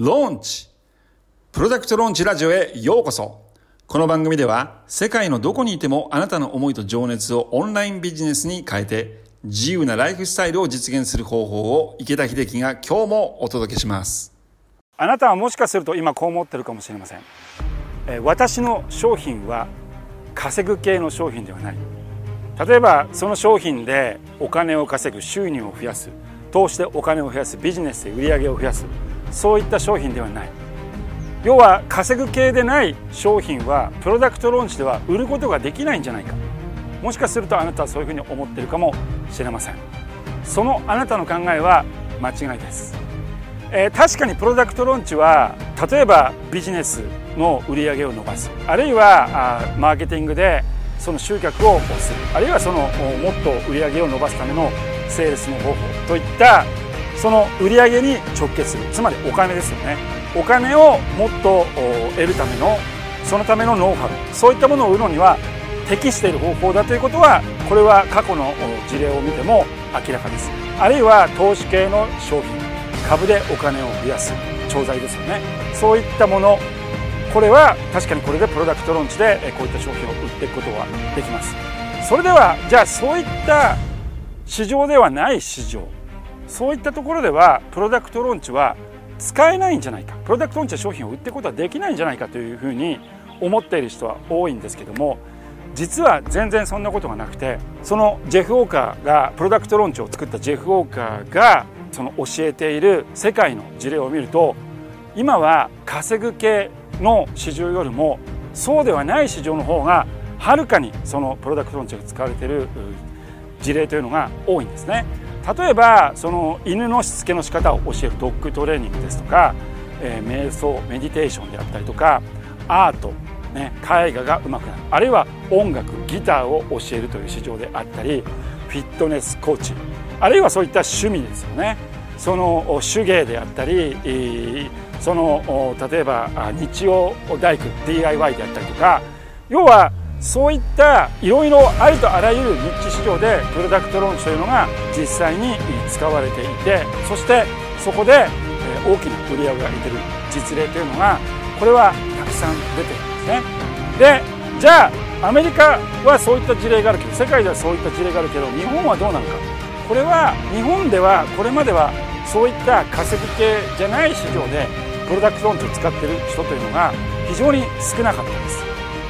ローンチプロダクトローンチラジオへようこそ。この番組では世界のどこにいてもあなたの思いと情熱をオンラインビジネスに変えて自由なライフスタイルを実現する方法を池田秀樹が今日もお届けします。あなたはもしかすると今こう思ってるかもしれません。私の商品は稼ぐ系の商品ではない。例えばその商品でお金を稼ぐ収入を増やす。投資でお金を増やす。ビジネスで売り上げを増やす。そういった商品ではない。要は稼ぐ系でない商品はプロダクトローンチでは売ることができないんじゃないか。もしかするとあなたはそういうふうに思っているかもしれません。そのあなたの考えは間違いです、えー、確かにプロダクトローンチは例えばビジネスの売り上げを伸ばす。あるいはあマーケティングでその集客をする。あるいはそのもっと売り上げを伸ばすためのセールスの方法といったその売り上げに直結する。つまりお金ですよね。お金をもっと得るためのそのためのノウハウ。そういったものを売るのには適している方法だということはこれは過去の事例を見ても明らかです。あるいは投資系の商品。株でお金を増やす。調剤ですよね。そういったもの。これは確かにこれでプロダクトローンチでこういった商品を売っていくことができます。それではじゃあそういった市場ではない市場。そういったところではプロダクトローンチは使えないんじゃないか。プロダクトローンチは商品を売っていくことはできないんじゃないかというふうに思っている人は多いんですけども実は全然そんなことがなくてそのジェフ・オーカーがプロダクトローンチを作ったジェフ・オーカーがその教えている世界の事例を見ると今は稼ぐ系の市場よりもそうではない市場の方がはるかにそのプロダクトローンチが使われている事例というのが多いんですね。例えばその犬のしつけの仕方を教えるドッグトレーニングですとか、えー、瞑想メディテーションであったりとかアート、ね、絵画がうまくなる。あるいは音楽ギターを教えるという市場であったりフィットネスコーチ。あるいはそういった趣味ですよね。その手芸であったりその例えば日曜大工 DIY であったりとか要はそういったいろいろありとあらゆるニッチ市場でプロダクトローンチというのが実際に使われていてそしてそこで大きな売り上げが出てる実例というのがこれはたくさん出てるんですね。でじゃあアメリカはそういった事例があるけど世界ではそういった事例があるけど日本はどうなのかこれは日本ではこれまではそういった稼ぎ系じゃない市場でプロダクトローンチを使っている人というのが非常に少なかったんです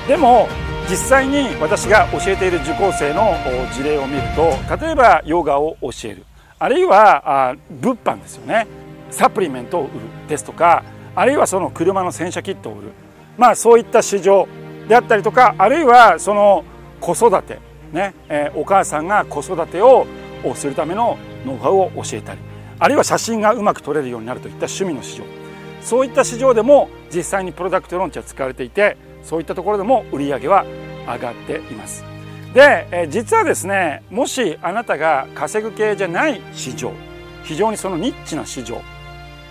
でも実際に私が教えている受講生の事例を見ると例えばヨガを教える。あるいは物販ですよね。サプリメントを売る。ですとかあるいはその車の洗車キットを売る。まあそういった市場であったりとかあるいはその子育て。ね、え、お母さんが子育てをするためのノウハウを教えたり。あるいは写真がうまく撮れるようになるといった趣味の市場。そういった市場でも実際にプロダクトローンチは使われていてそういったところでも売り上げは上がっています。で、え実はですねもしあなたが稼ぐ系じゃない市場非常にそのニッチな市場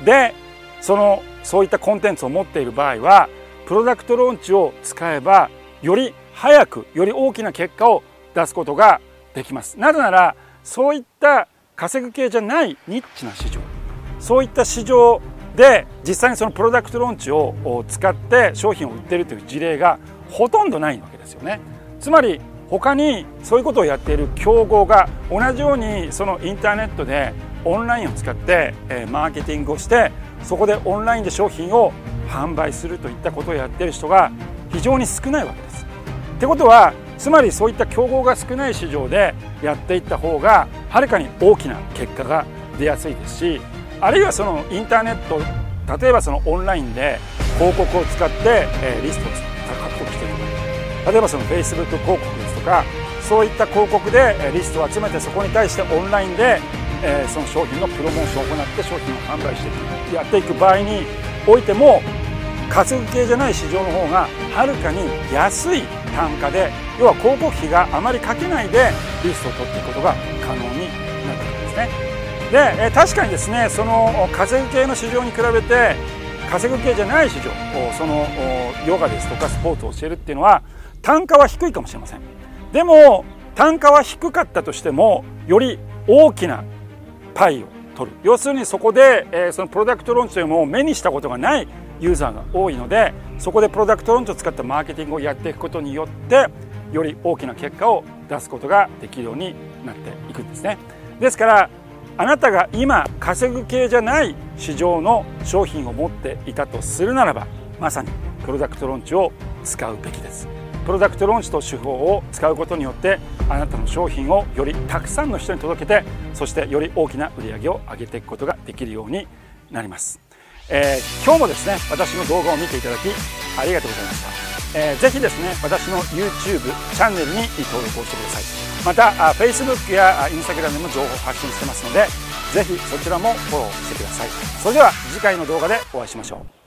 でそのそういったコンテンツを持っている場合はプロダクトローンチを使えばより早くより大きな結果を出すことができます。なぜならそういった稼ぐ系じゃないニッチな市場そういった市場で実際にそのプロダクトローンチを使って商品を売ってるという事例がほとんどないわけですよねつまり他にそういうことをやっている競合が同じようにそのインターネットでオンラインを使って、マーケティングをしてそこでオンラインで商品を販売するといったことをやっている人が非常に少ないわけです。ってことはつまりそういった競合が少ない市場でやっていった方がはるかに大きな結果が出やすいですしあるいはそのインターネット例えばそのオンラインで広告を使って、えリストを獲得している例えばその Facebook 広告ですとかそういった広告でえリストを集めてそこに対してオンラインで、えその商品のプロモーションを行って商品を販売していくやっていく場合においても稼ぐ系じゃない市場の方がはるかに安い単価で要は広告費があまりかけないでリストを取っていくことが可能になってくるんですね。で確かにですねその稼ぐ系の市場に比べて稼ぐ系じゃない市場そのヨガですとかスポーツを教えるっていうのは単価は低いかもしれません。でも単価は低かったとしてもより大きなパイを取る。要するにそこで、え、そのプロダクトローンチというものを目にしたことがないユーザーが多いのでそこでプロダクトローンチを使ったマーケティングをやっていくことによってより大きな結果を出すことができるようになっていくんですね。ですからあなたが今稼ぐ系じゃない市場の商品を持っていたとするならばまさにプロダクトローンチを使うべきです。プロダクトローンチと手法を使うことによってあなたの商品をよりたくさんの人に届けてそしてより大きな売り上げを上げていくことができるようになります、えー、今日もですね私の動画を見ていただきありがとうございました、えー、ぜひですね私の YouTube チャンネルに登録をしてください。また Facebook や Instagram でも情報を発信してますのでぜひそちらもフォローしてください。それでは次回の動画でお会いしましょう。